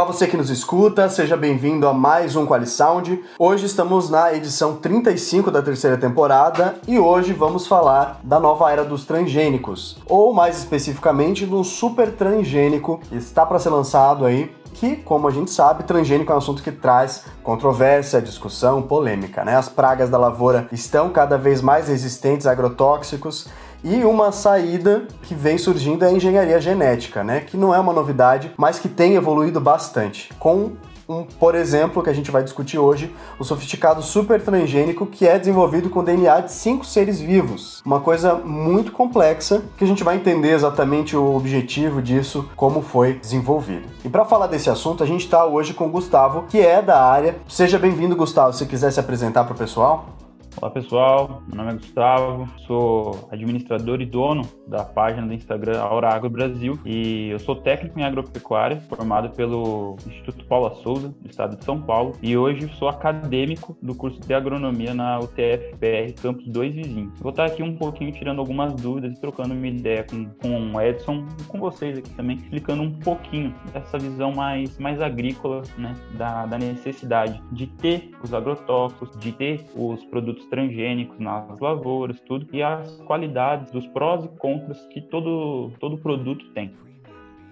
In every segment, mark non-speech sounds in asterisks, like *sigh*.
Olá você que nos escuta, seja bem-vindo a mais um QualiSound. Hoje estamos na edição 35 da terceira temporada e hoje vamos falar da nova era dos transgênicos, ou mais especificamente do super transgênico, que está para ser lançado aí que, como a gente sabe, transgênico é um assunto que traz controvérsia, discussão, polêmica, né? As pragas da lavoura estão cada vez mais resistentes a agrotóxicos e uma saída que vem surgindo é a engenharia genética, né? Que não é uma novidade, mas que tem evoluído bastante, com um, por exemplo, que a gente vai discutir hoje, o sofisticado super transgênico que é desenvolvido com DNA de cinco seres vivos. Uma coisa muito complexa que a gente vai entender exatamente o objetivo disso, como foi desenvolvido. E para falar desse assunto, a gente está hoje com o Gustavo, que é da área. Seja bem-vindo, Gustavo. Se quiser se apresentar para o pessoal. Olá pessoal, meu nome é Gustavo, sou administrador e dono da página do Instagram Aura Agro Brasil. E eu sou técnico em agropecuária, formado pelo Instituto Paula Souza, do estado de São Paulo, e hoje sou acadêmico do curso de agronomia na UTF-PR Campus 2 Vizinho. Vou estar aqui um pouquinho tirando algumas dúvidas e trocando uma ideia com, com o Edson e com vocês aqui também, explicando um pouquinho dessa visão mais, mais agrícola, né, da, da necessidade de ter os agrotóxicos, de ter os produtos produtos transgênicos nas lavouras, tudo, e as qualidades, dos prós e contras que todo, todo produto tem.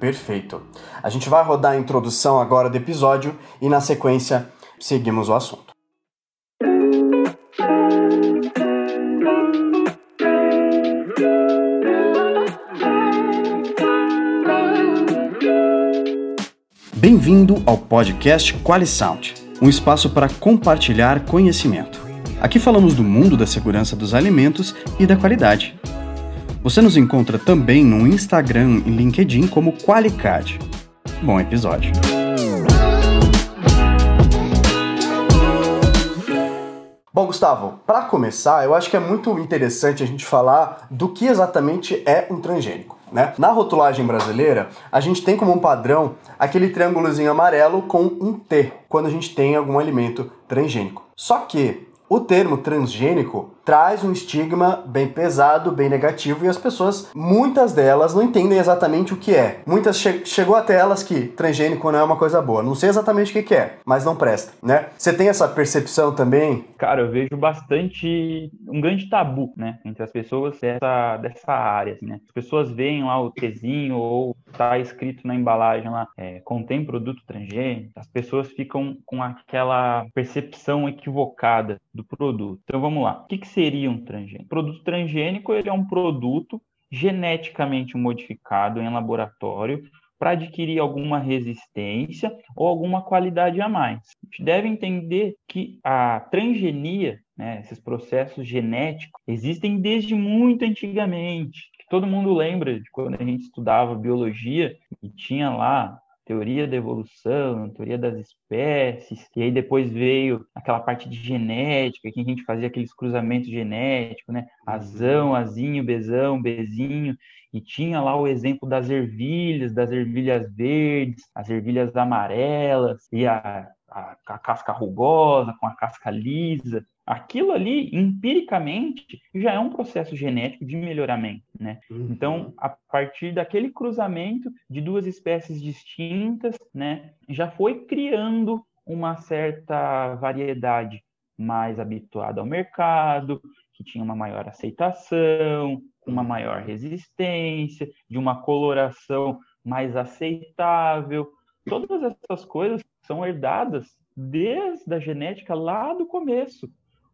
Perfeito. A gente vai rodar a introdução agora do episódio e na sequência seguimos o assunto. Bem-vindo ao podcast QualiSound, um espaço para compartilhar conhecimento. Aqui falamos do mundo da segurança dos alimentos e da qualidade. Você nos encontra também no Instagram e LinkedIn como Qualicad. Bom episódio. Bom, Gustavo, para começar, eu acho que é muito interessante a gente falar do que exatamente é um transgênico. Né? Na rotulagem brasileira, a gente tem como um padrão aquele triângulozinho amarelo com um T, quando a gente tem algum alimento transgênico. Só que o termo transgênico traz um estigma bem pesado, bem negativo, e as pessoas, muitas delas, não entendem exatamente o que é. Muitas che chegou até elas que transgênico não é uma coisa boa. Não sei exatamente o que, que é, mas não presta, né? Você tem essa percepção também? Cara, eu vejo bastante um grande tabu, né, entre as pessoas dessa, dessa área, assim, né? As pessoas veem lá o Tzinho ou tá escrito na embalagem lá, é, contém produto transgênico, as pessoas ficam com aquela percepção equivocada do produto. Então vamos lá. O que, que seria um transgênico? O produto transgênico ele é um produto geneticamente modificado em laboratório para adquirir alguma resistência ou alguma qualidade a mais. A gente deve entender que a transgenia, né, esses processos genéticos, existem desde muito antigamente. Todo mundo lembra de quando a gente estudava biologia e tinha lá teoria da evolução, teoria das espécies, e aí depois veio aquela parte de genética, que a gente fazia aqueles cruzamentos genéticos, né? Azão, azinho, bezão, bezinho, e tinha lá o exemplo das ervilhas, das ervilhas verdes, as ervilhas amarelas, e a, a, a casca rugosa com a casca lisa. Aquilo ali, empiricamente, já é um processo genético de melhoramento, né? Uhum. Então, a partir daquele cruzamento de duas espécies distintas, né, já foi criando uma certa variedade mais habituada ao mercado, que tinha uma maior aceitação, uma maior resistência, de uma coloração mais aceitável. Todas essas coisas são herdadas desde a genética lá do começo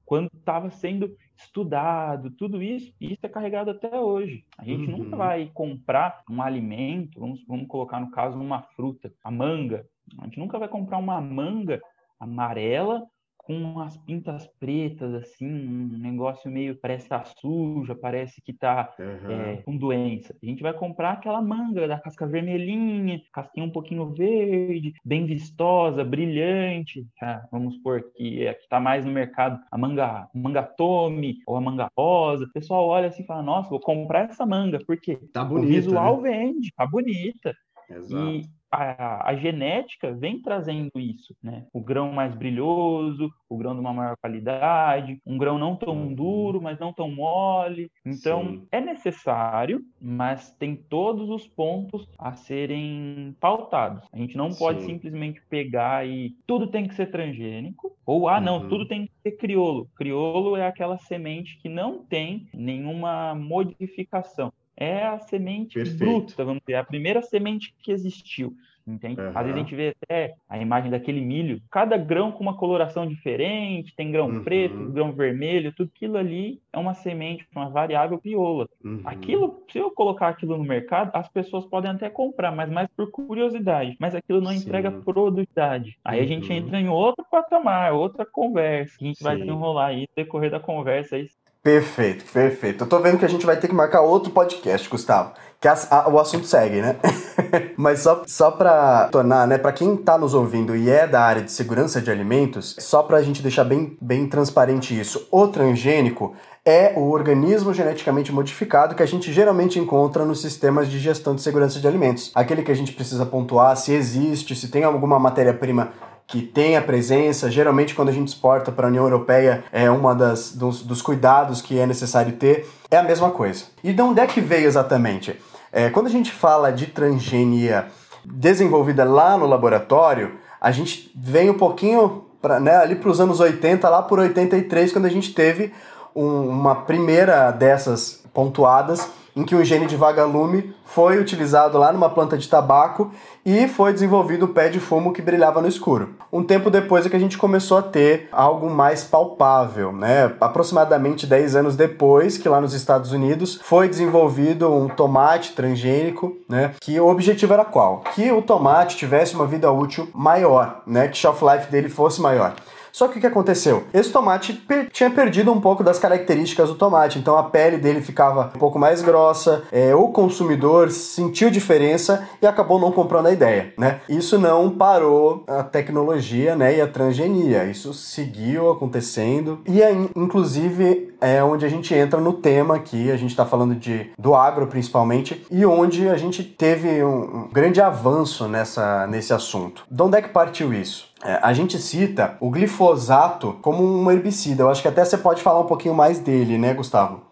quando estava sendo estudado, tudo isso, isso é carregado até hoje. A gente uhum. nunca vai comprar um alimento, vamos, vamos colocar no caso uma fruta, a manga. A gente nunca vai comprar uma manga amarela com umas pintas pretas, assim, um negócio meio parece estar tá suja, parece que está uhum. é, com doença. A gente vai comprar aquela manga da casca vermelhinha, casquinha um pouquinho verde, bem vistosa, brilhante. Tá? Vamos supor que é, está mais no mercado a manga, manga tome ou a manga rosa. O pessoal olha assim e fala: Nossa, vou comprar essa manga, porque tá bonita, o visual né? vende, tá bonita. Exato. E a, a, genética vem trazendo isso, né? O grão mais brilhoso, o grão de uma maior qualidade, um grão não tão uhum. duro, mas não tão mole. Então, Sim. é necessário, mas tem todos os pontos a serem pautados. A gente não pode Sim. simplesmente pegar e tudo tem que ser transgênico, ou ah, não, uhum. tudo tem que ser criolo. Criolo é aquela semente que não tem nenhuma modificação é a semente Perfeito. bruta, vamos dizer, a primeira semente que existiu. Entende? Uhum. Às vezes a gente vê até a imagem daquele milho, cada grão com uma coloração diferente, tem grão uhum. preto, grão vermelho, tudo aquilo ali é uma semente, uma variável crioula. Uhum. Aquilo, se eu colocar aquilo no mercado, as pessoas podem até comprar, mas mais por curiosidade. Mas aquilo não Sim. entrega produtividade. Aí a gente uhum. entra em outro patamar, outra conversa. A gente Sim. vai desenrolar aí, decorrer da conversa aí, Perfeito, perfeito. Eu tô vendo que a gente vai ter que marcar outro podcast, Gustavo. Que a, a, o assunto segue, né? *laughs* Mas só, só pra tornar, né? Pra quem tá nos ouvindo e é da área de segurança de alimentos, só pra gente deixar bem, bem transparente isso. O transgênico é o organismo geneticamente modificado que a gente geralmente encontra nos sistemas de gestão de segurança de alimentos. Aquele que a gente precisa pontuar se existe, se tem alguma matéria-prima que tem a presença. Geralmente, quando a gente exporta para a União Europeia, é uma das dos, dos, cuidados que é necessário ter. É a mesma coisa. E de onde é que veio exatamente? É, quando a gente fala de transgenia desenvolvida lá no laboratório, a gente vem um pouquinho pra, né, ali para os anos 80, lá por 83, quando a gente teve um, uma primeira dessas pontuadas em que o gene de vagalume foi utilizado lá numa planta de tabaco e foi desenvolvido o pé de fumo que brilhava no escuro. Um tempo depois é que a gente começou a ter algo mais palpável, né? Aproximadamente 10 anos depois, que lá nos Estados Unidos foi desenvolvido um tomate transgênico, né? Que o objetivo era qual? Que o tomate tivesse uma vida útil maior, né? Que shelf life dele fosse maior. Só que o que aconteceu? Esse tomate per tinha perdido um pouco das características do tomate, então a pele dele ficava um pouco mais grossa, é, o consumidor sentiu diferença e acabou não comprando a ideia, né? Isso não parou a tecnologia, né, e a transgenia, isso seguiu acontecendo e aí, inclusive é onde a gente entra no tema aqui, a gente está falando de do agro principalmente e onde a gente teve um, um grande avanço nessa nesse assunto. De onde é que partiu isso? É, a gente cita o glifosato como um herbicida. Eu acho que até você pode falar um pouquinho mais dele, né, Gustavo?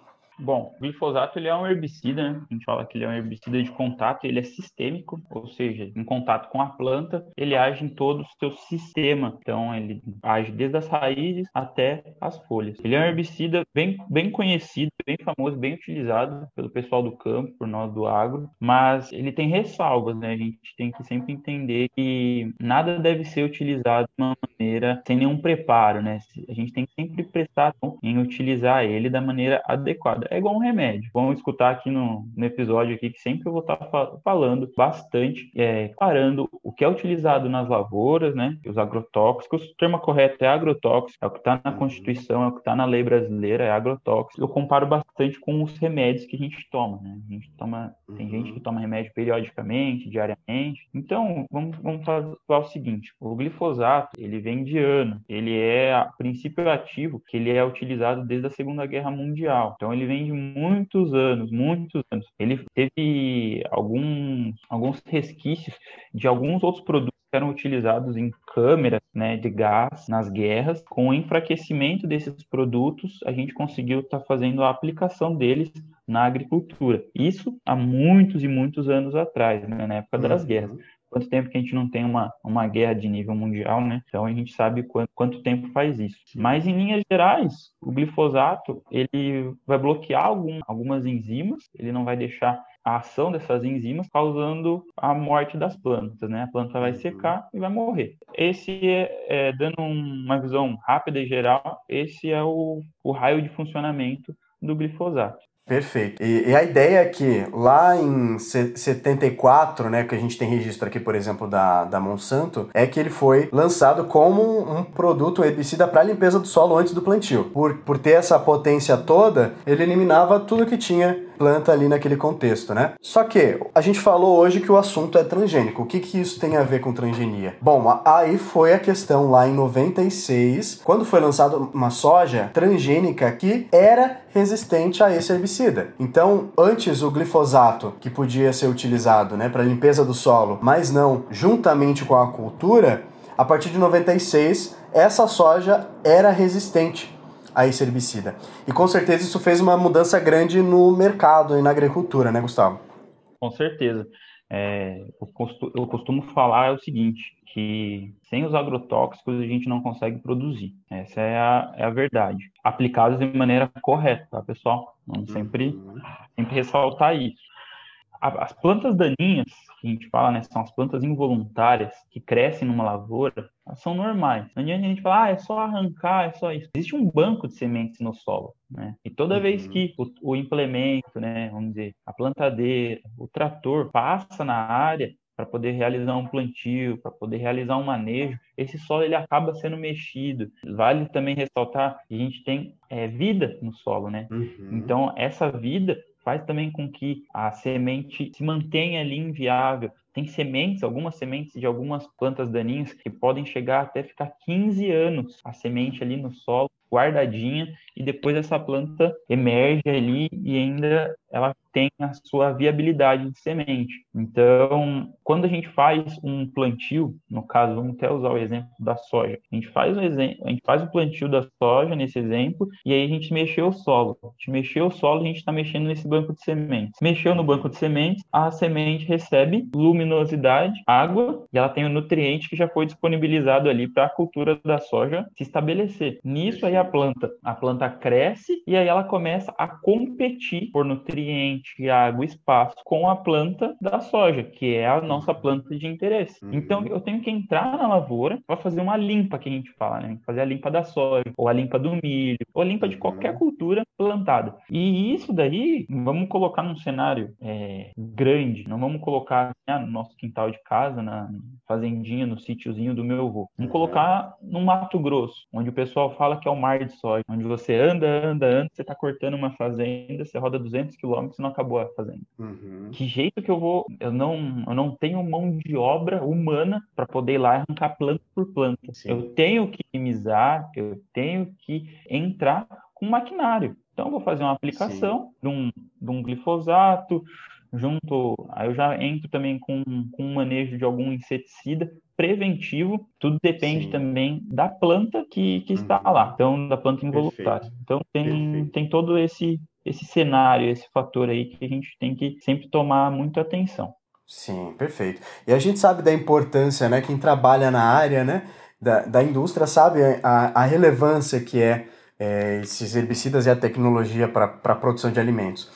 Bom, o glifosato ele é um herbicida, né? A gente fala que ele é um herbicida de contato, ele é sistêmico, ou seja, em contato com a planta, ele age em todo o seu sistema. Então, ele age desde as raízes até as folhas. Ele é um herbicida bem, bem conhecido, bem famoso, bem utilizado pelo pessoal do campo, por nós do agro, mas ele tem ressalvas, né? A gente tem que sempre entender que nada deve ser utilizado de uma maneira sem nenhum preparo, né? A gente tem que sempre prestar atenção em utilizar ele da maneira adequada é igual um remédio. Vamos escutar aqui no, no episódio aqui que sempre eu vou estar falando bastante, é, parando o que é utilizado nas lavouras, né? Os agrotóxicos. O termo correto é agrotóxico, é o que está na uhum. Constituição, é o que está na lei brasileira, é agrotóxico. Eu comparo bastante com os remédios que a gente toma, né? A gente toma, tem gente que uhum. toma remédio periodicamente, diariamente. Então, vamos, vamos falar o seguinte: o glifosato, ele vem de ano, ele é a princípio ativo que ele é utilizado desde a Segunda Guerra Mundial. Então, ele vem de muitos anos, muitos anos. Ele teve alguns, alguns resquícios de alguns outros produtos que eram utilizados em câmeras né, de gás nas guerras. Com o enfraquecimento desses produtos, a gente conseguiu estar tá fazendo a aplicação deles na agricultura. Isso há muitos e muitos anos atrás, né, na época das uhum. guerras quanto tempo que a gente não tem uma, uma guerra de nível mundial, né? Então a gente sabe quanto, quanto tempo faz isso. Mas em linhas gerais, o glifosato ele vai bloquear algum, algumas enzimas, ele não vai deixar a ação dessas enzimas causando a morte das plantas, né? A planta vai uhum. secar e vai morrer. Esse é, é dando uma visão rápida e geral, esse é o, o raio de funcionamento do glifosato. Perfeito. E, e, a ideia é que lá em 74, né, que a gente tem registro aqui, por exemplo, da, da Monsanto, é que ele foi lançado como um produto herbicida para limpeza do solo antes do plantio. Por, por ter essa potência toda, ele eliminava tudo que tinha planta ali naquele contexto, né? Só que a gente falou hoje que o assunto é transgênico. O que, que isso tem a ver com transgenia? Bom, aí foi a questão lá em 96, quando foi lançada uma soja transgênica que era resistente a esse herbicida. Então, antes o glifosato, que podia ser utilizado né, para limpeza do solo, mas não juntamente com a cultura, a partir de 96, essa soja era resistente a esse herbicida. E com certeza isso fez uma mudança grande no mercado e na agricultura, né, Gustavo? Com certeza. É, eu, costumo, eu costumo falar o seguinte, que sem os agrotóxicos a gente não consegue produzir. Essa é a, é a verdade. Aplicados de maneira correta, tá, pessoal? Vamos sempre, uhum. sempre ressaltar isso as plantas daninhas, que a gente fala, né, são as plantas involuntárias que crescem numa lavoura, elas são normais. Não adianta a gente falar, ah, é só arrancar, é só isso. Existe um banco de sementes no solo, né? E toda uhum. vez que o, o, implemento, né, vamos dizer, a plantadeira, o trator passa na área para poder realizar um plantio, para poder realizar um manejo, esse solo ele acaba sendo mexido. Vale também ressaltar que a gente tem é, vida no solo, né? Uhum. Então, essa vida faz também com que a semente se mantenha ali inviável. Tem sementes, algumas sementes de algumas plantas daninhas que podem chegar até ficar 15 anos a semente ali no solo, guardadinha, e depois essa planta emerge ali e ainda ela tem a sua viabilidade de semente. Então, quando a gente faz um plantio, no caso, vamos até usar o exemplo da soja. A gente faz o exemplo, a gente faz o plantio da soja nesse exemplo e aí a gente mexeu o solo. A gente mexeu o solo, a gente está mexendo nesse banco de sementes. Mexeu no banco de sementes, a semente recebe luminosidade, água e ela tem o nutriente que já foi disponibilizado ali para a cultura da soja se estabelecer. Nisso aí a planta, a planta cresce e aí ela começa a competir por nutriente, água, espaço com a planta da soja, que é a nossa planta de interesse. Uhum. Então eu tenho que entrar na lavoura para fazer uma limpa que a gente fala, né? Fazer a limpa da soja, ou a limpa do milho, ou a limpa de qualquer uhum. cultura plantada. E isso daí, vamos colocar num cenário é, grande, não vamos colocar né, no nosso quintal de casa, na fazendinha, no sítiozinho do meu avô. Vamos uhum. colocar no Mato Grosso, onde o pessoal fala que é o mar de soja, onde você anda, anda, anda, você está cortando uma fazenda, você roda 200 quilômetros e não acabou a fazenda. Uhum. Que jeito que eu vou? Eu não, eu não tenho mão de obra humana para poder ir lá e arrancar planta por planta. Sim. Eu tenho que minimizar, eu tenho que entrar com maquinário. Então, eu vou fazer uma aplicação de um, de um glifosato, junto, aí eu já entro também com, com um manejo de algum inseticida preventivo, tudo depende Sim. também da planta que, que está uhum. lá, então da planta involuntária. Então tem, tem todo esse, esse cenário, esse fator aí que a gente tem que sempre tomar muita atenção. Sim, perfeito. E a gente sabe da importância, né? Quem trabalha na área, né? Da, da indústria sabe a, a relevância que é, é esses herbicidas e a tecnologia para a produção de alimentos.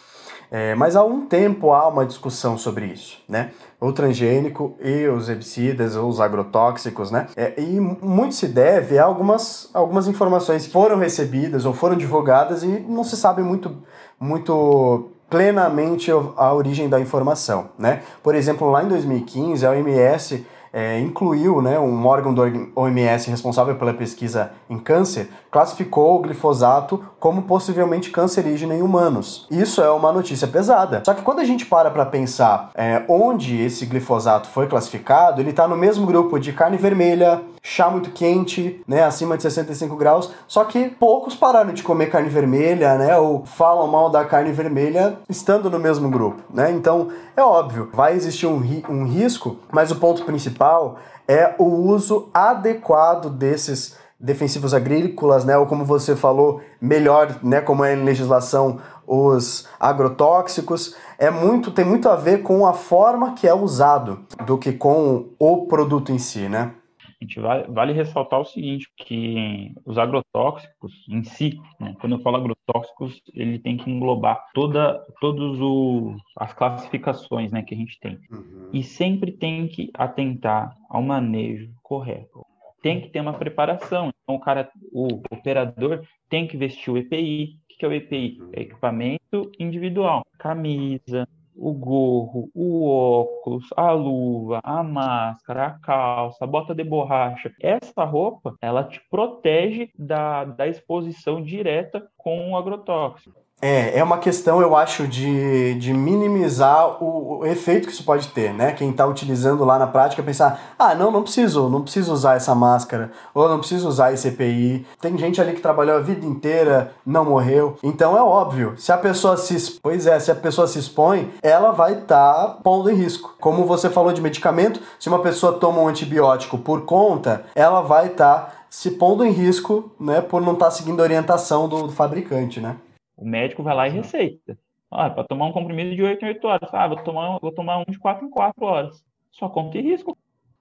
É, mas há um tempo há uma discussão sobre isso, né? O transgênico e os herbicidas, os agrotóxicos, né? É, e muito se deve a algumas, algumas informações que foram recebidas ou foram divulgadas e não se sabe muito, muito plenamente a origem da informação, né? Por exemplo, lá em 2015, a OMS é, incluiu né, um órgão do OMS responsável pela pesquisa em câncer, classificou o glifosato como possivelmente cancerígeno em humanos. Isso é uma notícia pesada. Só que quando a gente para para pensar é, onde esse glifosato foi classificado, ele está no mesmo grupo de carne vermelha, chá muito quente, né, acima de 65 graus. Só que poucos pararam de comer carne vermelha, né, ou falam mal da carne vermelha estando no mesmo grupo, né? Então é óbvio, vai existir um, ri um risco, mas o ponto principal é o uso adequado desses defensivos agrícolas, né, ou como você falou, melhor, né, como é em legislação os agrotóxicos, é muito tem muito a ver com a forma que é usado do que com o produto em si, né? A gente vale, vale ressaltar o seguinte, que os agrotóxicos em si, né, quando eu falo agrotóxicos, ele tem que englobar toda, todas as classificações né, que a gente tem. Uhum. E sempre tem que atentar ao manejo correto. Tem que ter uma preparação. Então, o cara, o operador tem que vestir o EPI. O que é o EPI? É equipamento individual. Camisa, o gorro, o óculos, a luva, a máscara, a calça, a bota de borracha. Essa roupa, ela te protege da, da exposição direta com o agrotóxico. É, é uma questão, eu acho, de, de minimizar o, o efeito que isso pode ter, né? Quem está utilizando lá na prática pensar, ah, não, não preciso, não preciso usar essa máscara, ou não preciso usar esse EPI. Tem gente ali que trabalhou a vida inteira, não morreu. Então é óbvio, se a pessoa se, pois é, se a pessoa se expõe, ela vai estar tá pondo em risco. Como você falou de medicamento, se uma pessoa toma um antibiótico por conta, ela vai estar tá se pondo em risco, né, por não estar tá seguindo a orientação do, do fabricante, né? O médico vai lá e receita. Ah, para tomar um comprimido de 8 em 8 horas. Ah, vou tomar, vou tomar um de 4 em 4 horas. Só conta e risco.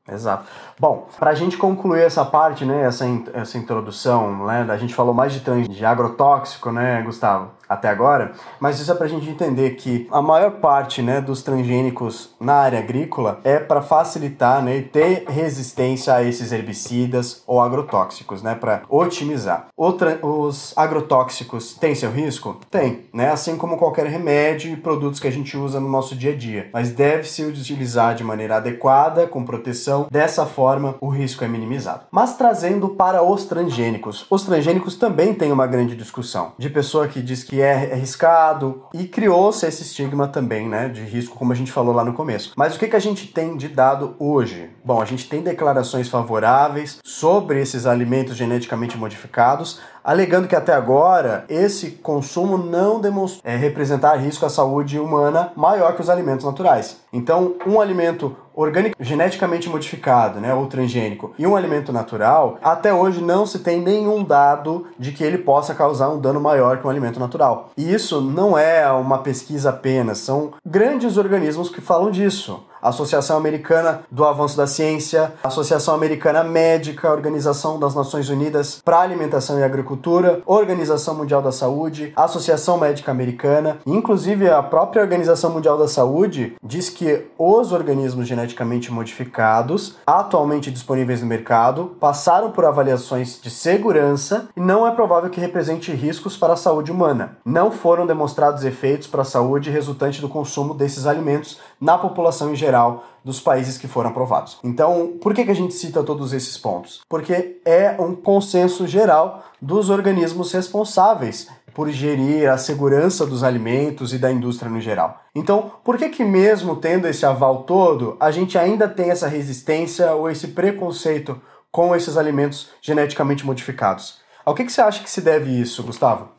Exato. Bom, para a gente concluir essa parte, né, essa, essa introdução, né, a gente falou mais de, de agrotóxico, né, Gustavo? Até agora, mas isso é para a gente entender que a maior parte né, dos transgênicos na área agrícola é para facilitar né, e ter resistência a esses herbicidas ou agrotóxicos, né, para otimizar. os agrotóxicos têm seu risco? Tem, né, assim como qualquer remédio e produtos que a gente usa no nosso dia a dia, mas deve se utilizar de maneira adequada, com proteção, dessa forma o risco é minimizado. Mas trazendo para os transgênicos, os transgênicos também têm uma grande discussão de pessoa que diz que que é arriscado e criou-se esse estigma também, né, de risco, como a gente falou lá no começo. Mas o que, que a gente tem de dado hoje? Bom, a gente tem declarações favoráveis sobre esses alimentos geneticamente modificados, alegando que até agora esse consumo não demonstrou é, representar risco à saúde humana maior que os alimentos naturais. Então, um alimento orgânico geneticamente modificado, né, ou transgênico, e um alimento natural, até hoje não se tem nenhum dado de que ele possa causar um dano maior que um alimento natural. E isso não é uma pesquisa apenas, são grandes organismos que falam disso. Associação Americana do Avanço da Ciência, Associação Americana Médica, Organização das Nações Unidas para Alimentação e Agricultura, Organização Mundial da Saúde, Associação Médica Americana, inclusive a própria Organização Mundial da Saúde diz que os organismos geneticamente modificados, atualmente disponíveis no mercado, passaram por avaliações de segurança e não é provável que represente riscos para a saúde humana. Não foram demonstrados efeitos para a saúde resultante do consumo desses alimentos na população em geral dos países que foram aprovados. Então, por que, que a gente cita todos esses pontos? Porque é um consenso geral dos organismos responsáveis por gerir a segurança dos alimentos e da indústria no geral. Então, por que que mesmo tendo esse aval todo, a gente ainda tem essa resistência ou esse preconceito com esses alimentos geneticamente modificados? Ao que, que você acha que se deve isso, Gustavo?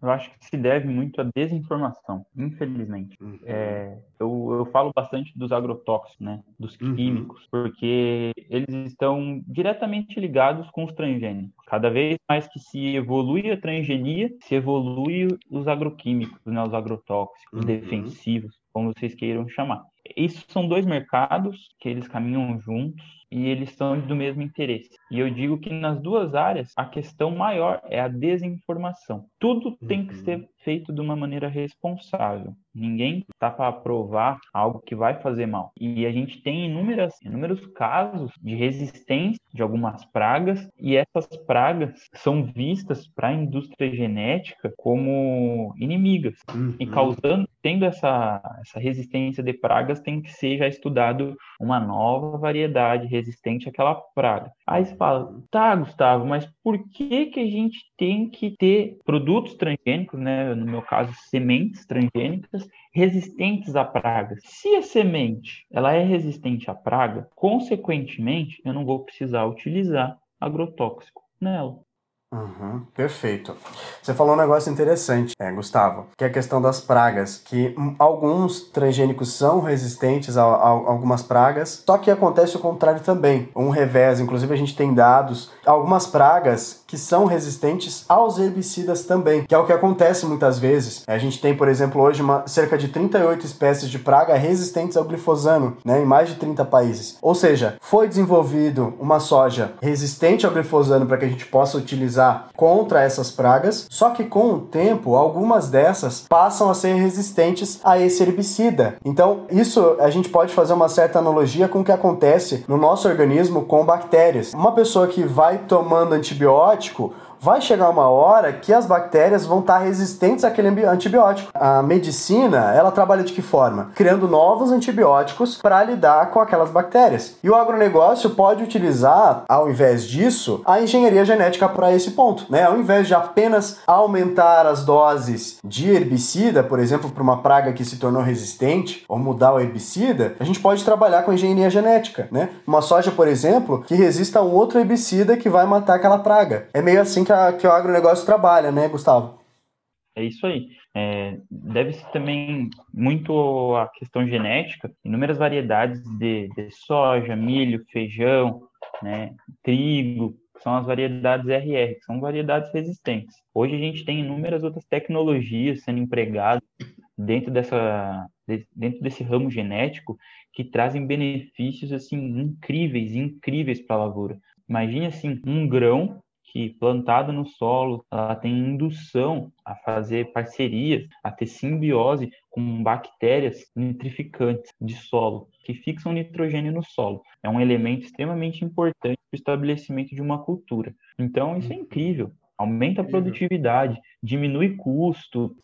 Eu acho que se deve muito à desinformação, infelizmente. Uhum. É, eu, eu falo bastante dos agrotóxicos, né? Dos uhum. químicos, uhum. porque eles estão diretamente ligados com os transgênicos. Cada vez mais que se evolui a transgenia, se evolui os agroquímicos, né? Os agrotóxicos, uhum. defensivos, como vocês queiram chamar. Isso são dois mercados que eles caminham juntos e eles são do mesmo interesse. E eu digo que nas duas áreas a questão maior é a desinformação. Tudo tem que uhum. ser feito de uma maneira responsável. Ninguém está para aprovar algo que vai fazer mal. E a gente tem inúmeras, inúmeros casos de resistência de algumas pragas, e essas pragas são vistas para a indústria genética como inimigas. Uhum. E causando, tendo essa, essa resistência de pragas, tem que ser já estudado uma nova variedade resistente àquela praga. Aí você fala, tá, Gustavo, mas por que, que a gente tem que ter produtos transgênicos, né? no meu caso, sementes transgênicas, resistentes a pragas. Se a semente ela é resistente à praga, consequentemente, eu não vou precisar utilizar agrotóxico nela. Uhum, perfeito. Você falou um negócio interessante, é, Gustavo, que é a questão das pragas, que alguns transgênicos são resistentes a, a, algumas pragas, só que acontece o contrário também, um revés. Inclusive a gente tem dados, algumas pragas que são resistentes aos herbicidas também, que é o que acontece muitas vezes. A gente tem, por exemplo, hoje uma, cerca de 38 espécies de praga resistentes ao glifosano, né, em mais de 30 países. Ou seja, foi desenvolvido uma soja resistente ao glifosano para que a gente possa utilizar contra essas pragas, só que com o tempo, algumas dessas passam a ser resistentes a esse herbicida. Então, isso a gente pode fazer uma certa analogia com o que acontece no nosso organismo com bactérias. Uma pessoa que vai tomando antibiótico vai chegar uma hora que as bactérias vão estar resistentes àquele antibiótico. A medicina, ela trabalha de que forma? Criando novos antibióticos para lidar com aquelas bactérias. E o agronegócio pode utilizar, ao invés disso, a engenharia genética para esse ponto, né? Ao invés de apenas aumentar as doses de herbicida, por exemplo, para uma praga que se tornou resistente, ou mudar o herbicida, a gente pode trabalhar com engenharia genética, né? Uma soja, por exemplo, que resista a um outro herbicida que vai matar aquela praga. É meio assim que, a, que o agronegócio trabalha, né, Gustavo? É isso aí. É, Deve-se também muito a questão genética, inúmeras variedades de, de soja, milho, feijão, né, trigo, são as variedades RR, que são variedades resistentes. Hoje a gente tem inúmeras outras tecnologias sendo empregadas dentro dessa dentro desse ramo genético que trazem benefícios assim incríveis, incríveis para a lavoura. Imagine assim um grão que plantado no solo, ela tem indução a fazer parcerias, a ter simbiose com bactérias nitrificantes de solo, que fixam nitrogênio no solo. É um elemento extremamente importante para o estabelecimento de uma cultura. Então, isso é incrível aumenta a produtividade, diminui custo.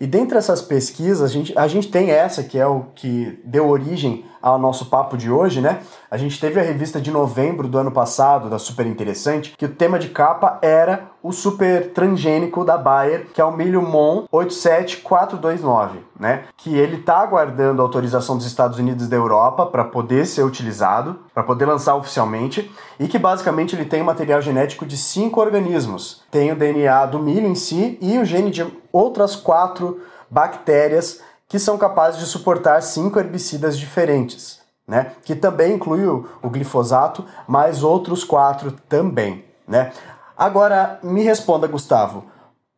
E dentre essas pesquisas, a gente, a gente tem essa que é o que deu origem ao nosso papo de hoje, né? A gente teve a revista de novembro do ano passado, da Super Interessante, que o tema de capa era o super transgênico da Bayer, que é o milho MON 87429, né? Que ele tá aguardando a autorização dos Estados Unidos e da Europa para poder ser utilizado, para poder lançar oficialmente, e que basicamente ele tem material genético de cinco organismos. Tem o DNA do milho em si e o gene de outras quatro bactérias que são capazes de suportar cinco herbicidas diferentes, né? Que também inclui o, o glifosato, mais outros quatro também, né? Agora me responda, Gustavo,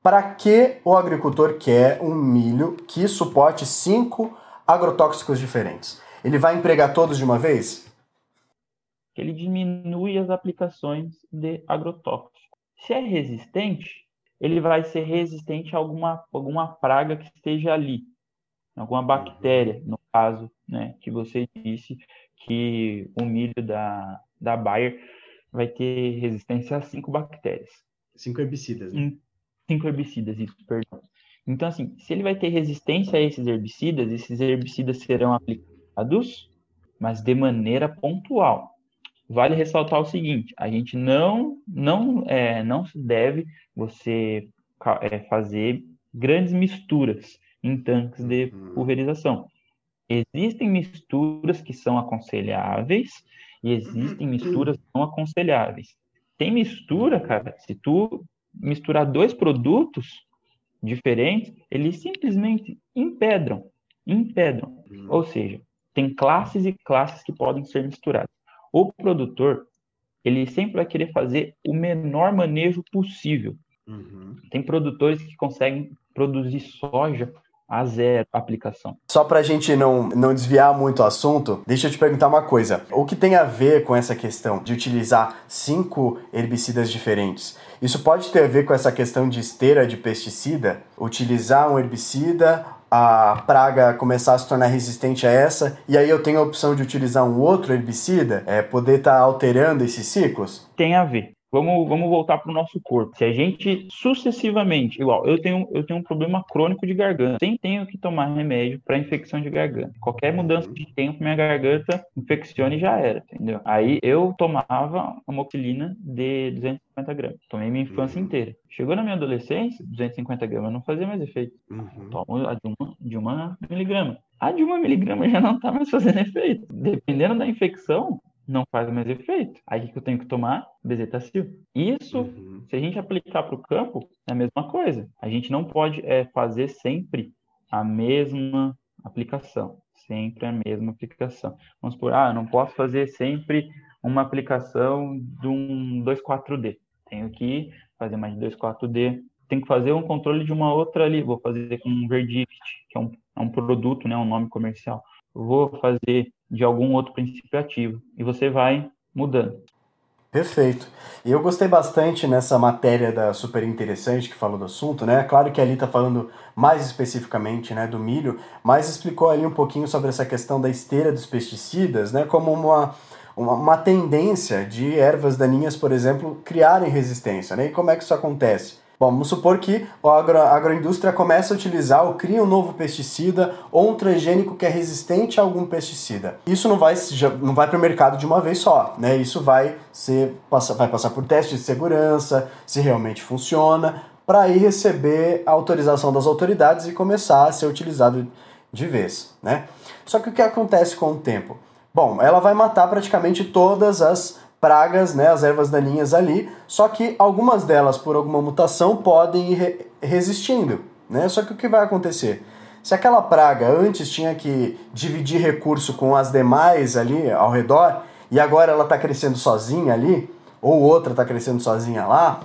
para que o agricultor quer um milho que suporte cinco agrotóxicos diferentes? Ele vai empregar todos de uma vez? Ele diminui as aplicações de agrotóxicos. Se é resistente, ele vai ser resistente a alguma, alguma praga que esteja ali alguma bactéria, no caso, né, que você disse que o milho da, da Bayer vai ter resistência a cinco bactérias. Cinco herbicidas, né? Cinco herbicidas, isso, perdão. Então, assim, se ele vai ter resistência a esses herbicidas, esses herbicidas serão aplicados, mas de maneira pontual. Vale ressaltar o seguinte: a gente não não é, não deve você é, fazer grandes misturas em tanques de uhum. pulverização. Existem misturas que são aconselháveis e existem misturas não aconselháveis. Tem mistura, cara, se tu misturar dois produtos diferentes, eles simplesmente empedram, empedram. Uhum. Ou seja, tem classes e classes que podem ser misturadas. O produtor, ele sempre vai querer fazer o menor manejo possível. Uhum. Tem produtores que conseguem produzir soja a zero aplicação. Só para a gente não, não desviar muito o assunto, deixa eu te perguntar uma coisa. O que tem a ver com essa questão de utilizar cinco herbicidas diferentes? Isso pode ter a ver com essa questão de esteira de pesticida? Utilizar um herbicida, a praga começar a se tornar resistente a essa, e aí eu tenho a opção de utilizar um outro herbicida, é, poder estar tá alterando esses ciclos? Tem a ver. Vamos, vamos voltar para o nosso corpo. Se a gente sucessivamente, igual, eu tenho, eu tenho um problema crônico de garganta, sem tenho que tomar remédio para infecção de garganta. Qualquer mudança de tempo, minha garganta infecciona e já era, entendeu? Aí eu tomava amoxicilina de 250 gramas. Tomei minha infância uhum. inteira. Chegou na minha adolescência, 250 gramas não fazia mais efeito. Uhum. Tomo a de uma, de uma miligrama. A de uma miligrama já não está mais fazendo *laughs* efeito. Dependendo da infecção, não faz mais efeito. Aí que eu tenho que tomar? Bezetacil. Isso, uhum. se a gente aplicar para o campo, é a mesma coisa. A gente não pode é, fazer sempre a mesma aplicação. Sempre a mesma aplicação. Vamos por, ah, eu não posso fazer sempre uma aplicação de um 2,4-D. Tenho que fazer mais de 2,4-D. Tenho que fazer um controle de uma outra ali. Vou fazer com um Verdict, que é um, é um produto, né, um nome comercial. Vou fazer de algum outro princípio ativo. E você vai mudando. Perfeito. E eu gostei bastante nessa matéria da super interessante que falou do assunto, né? Claro que ali está falando mais especificamente, né, do milho, mas explicou ali um pouquinho sobre essa questão da esteira dos pesticidas, né, como uma uma, uma tendência de ervas daninhas, por exemplo, criarem resistência. Né? E como é que isso acontece? Vamos supor que a, agro, agroindústria começa a utilizar ou cria um novo pesticida ou um transgênico que é resistente a algum pesticida. Isso não vai, não vai para o mercado de uma vez só, né? Isso vai, ser, passa, vai passar por teste de segurança, se realmente funciona, para aí receber a autorização das autoridades e começar a ser utilizado de vez, né? Só que o que acontece com o tempo? Bom, ela vai matar praticamente todas as pragas, né, as ervas daninhas ali, só que algumas delas, por alguma mutação, podem ir re resistindo, né? Só que o que vai acontecer? Se aquela praga antes tinha que dividir recurso com as demais ali ao redor, e agora ela está crescendo sozinha ali, ou outra está crescendo sozinha lá,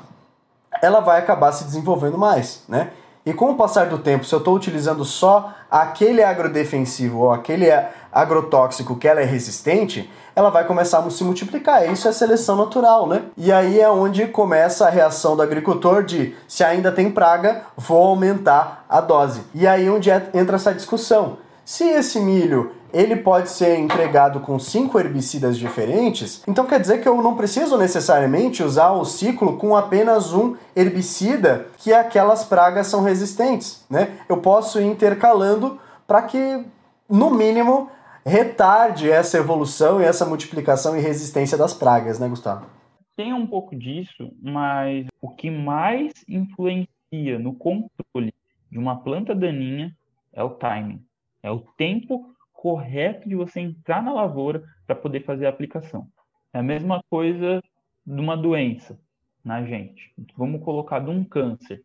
ela vai acabar se desenvolvendo mais, né? E com o passar do tempo, se eu estou utilizando só aquele agrodefensivo ou aquele agrotóxico que ela é resistente, ela vai começar a se multiplicar. Isso é seleção natural, né? E aí é onde começa a reação do agricultor de se ainda tem praga, vou aumentar a dose. E aí é onde entra essa discussão. Se esse milho ele pode ser empregado com cinco herbicidas diferentes, então quer dizer que eu não preciso necessariamente usar o ciclo com apenas um herbicida que aquelas pragas são resistentes, né? Eu posso ir intercalando para que, no mínimo, retarde essa evolução e essa multiplicação e resistência das pragas, né, Gustavo? Tem um pouco disso, mas o que mais influencia no controle de uma planta daninha é o timing, é o tempo correto de você entrar na lavoura para poder fazer a aplicação. É a mesma coisa de uma doença na gente. Vamos colocar de um câncer.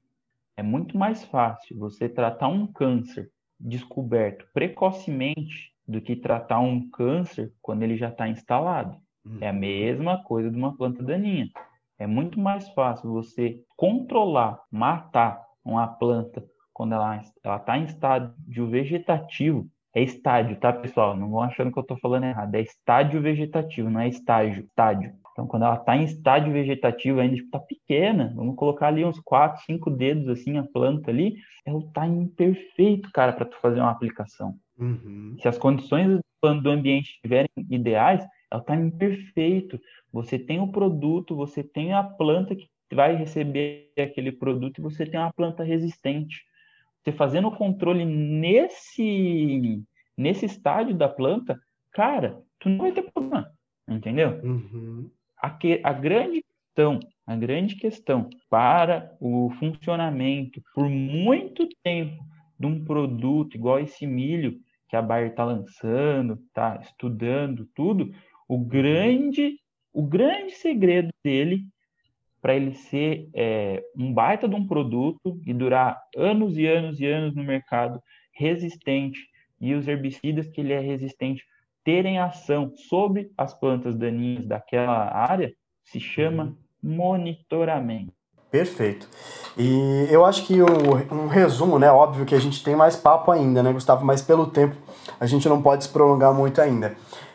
É muito mais fácil você tratar um câncer descoberto precocemente do que tratar um câncer quando ele já está instalado. É a uhum. mesma coisa de uma planta daninha. É muito mais fácil você controlar, matar uma planta quando ela está em estágio vegetativo é estádio, tá, pessoal? Não vão achando que eu estou falando errado. É estádio vegetativo, não é estágio. Estádio. Então, quando ela está em estádio vegetativo, ainda está tipo, pequena, vamos colocar ali uns 4, 5 dedos, assim, a planta ali, ela está imperfeito, cara, para tu fazer uma aplicação. Uhum. Se as condições do ambiente estiverem ideais, ela está imperfeito. Você tem o produto, você tem a planta que vai receber aquele produto e você tem uma planta resistente. Você fazendo o controle nesse, nesse estádio da planta, cara, tu não vai ter problema, entendeu? Uhum. A, que, a grande questão, a grande questão para o funcionamento por muito tempo de um produto igual esse milho que a Bayer está lançando, está estudando tudo, o grande, o grande segredo dele para ele ser é, um baita de um produto e durar anos e anos e anos no mercado, resistente, e os herbicidas que ele é resistente terem ação sobre as plantas daninhas daquela área, se chama uhum. monitoramento. Perfeito. E eu acho que um, um resumo, né? Óbvio que a gente tem mais papo ainda, né, Gustavo? Mas pelo tempo a gente não pode se prolongar muito ainda.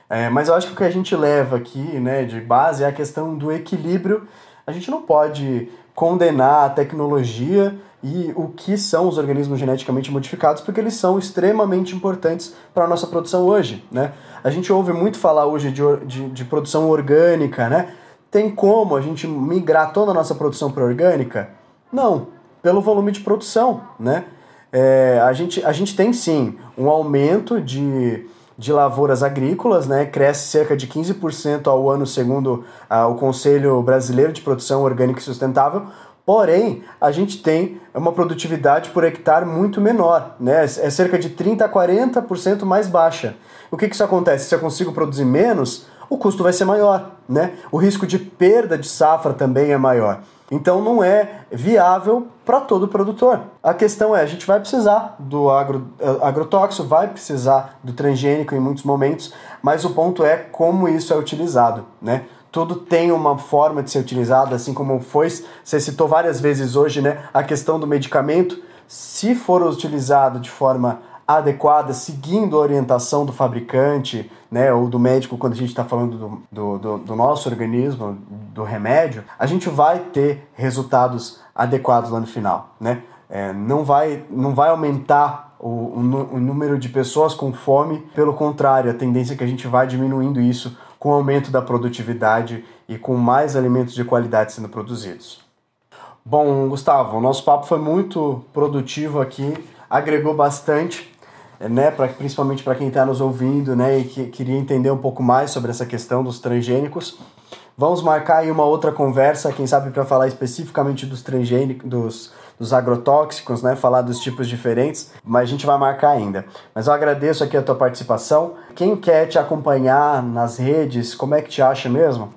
É, mas eu acho que o que a gente leva aqui, né, de base é a questão do equilíbrio a gente não pode condenar a tecnologia e o que são os organismos geneticamente modificados, porque eles são extremamente importantes para a nossa produção hoje. Né? A gente ouve muito falar hoje de, de, de produção orgânica, né? Tem como a gente migrar toda a nossa produção para orgânica? Não, pelo volume de produção, né? É, a, gente, a gente tem sim um aumento de de lavouras agrícolas, né, cresce cerca de 15% ao ano, segundo ah, o Conselho Brasileiro de Produção Orgânica e Sustentável. Porém, a gente tem uma produtividade por hectare muito menor, né? é cerca de 30% a 40% mais baixa. O que, que isso acontece? Se eu consigo produzir menos, o custo vai ser maior, né? O risco de perda de safra também é maior. Então não é viável para todo produtor. A questão é, a gente vai precisar do agro, eh, agrotóxico, vai precisar do transgênico em muitos momentos, mas o ponto é como isso é utilizado, né? Tudo tem uma forma de ser utilizado, assim como foi, você citou várias vezes hoje, né? A questão do medicamento, se for utilizado de forma adequada, seguindo a orientação do fabricante, né, ou do médico quando a gente está falando do, do, do, do, nosso organismo, do remédio, a gente vai ter resultados adequados lá no final, né? É, não, vai, não vai aumentar o, o, o número de pessoas com fome, pelo contrário, a tendência é que a gente vai diminuindo isso com o aumento da produtividade e com mais alimentos de qualidade sendo produzidos. Bom, Gustavo, o nosso papo foi muito produtivo aqui, agregou bastante, né, pra, principalmente para quem está nos ouvindo né, e que queria entender um pouco mais sobre essa questão dos transgênicos. Vamos marcar aí uma outra conversa, quem sabe para falar especificamente dos transgênicos, dos, dos agrotóxicos, né? Falar dos tipos diferentes, mas a gente vai marcar ainda. Mas eu agradeço aqui a tua participação. Quem quer te acompanhar nas redes, como é que te acha mesmo?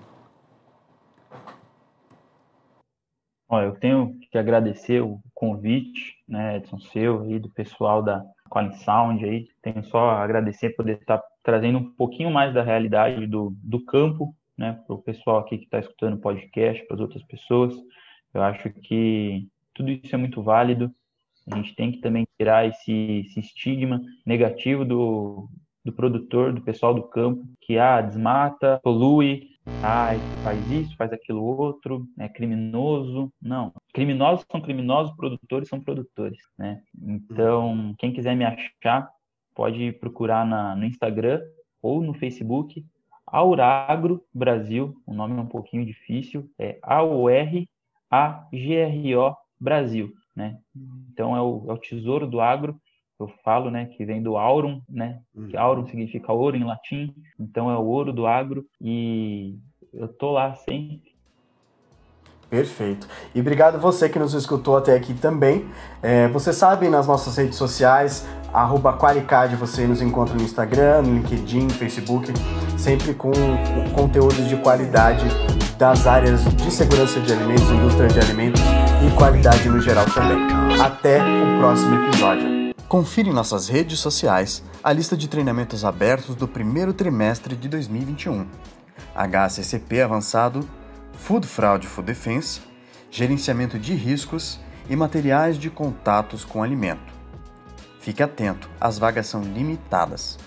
Olha, eu tenho que agradecer o convite, né, Edson, seu e do pessoal da Quality Sound aí. Tenho só a agradecer por poder estar trazendo um pouquinho mais da realidade do, do campo né, para o pessoal aqui que está escutando o podcast, para as outras pessoas. Eu acho que tudo isso é muito válido. A gente tem que também tirar esse, esse estigma negativo do, do produtor, do pessoal do campo, que ah, desmata, polui, ah, faz isso, faz aquilo outro, é criminoso. Não, criminosos são criminosos, produtores são produtores, né? Então, quem quiser me achar, pode procurar na, no Instagram ou no Facebook, Auragro Brasil, o nome é um pouquinho difícil, é A-U-R-A-G-R-O Brasil, né? Então é o, é o tesouro do agro, eu falo, né, que vem do aurum, né? Que uhum. aurum significa ouro em latim, então é o ouro do agro e eu tô lá sempre Perfeito. E obrigado você que nos escutou até aqui também. É, você sabe, nas nossas redes sociais, arroba você nos encontra no Instagram, no LinkedIn, Facebook, sempre com, com conteúdos de qualidade das áreas de segurança de alimentos, indústria de alimentos e qualidade no geral também. Até o próximo episódio. Confira em nossas redes sociais a lista de treinamentos abertos do primeiro trimestre de 2021. HCCP avançado Food Fraud food Defense, gerenciamento de riscos e materiais de contatos com alimento. Fique atento, as vagas são limitadas.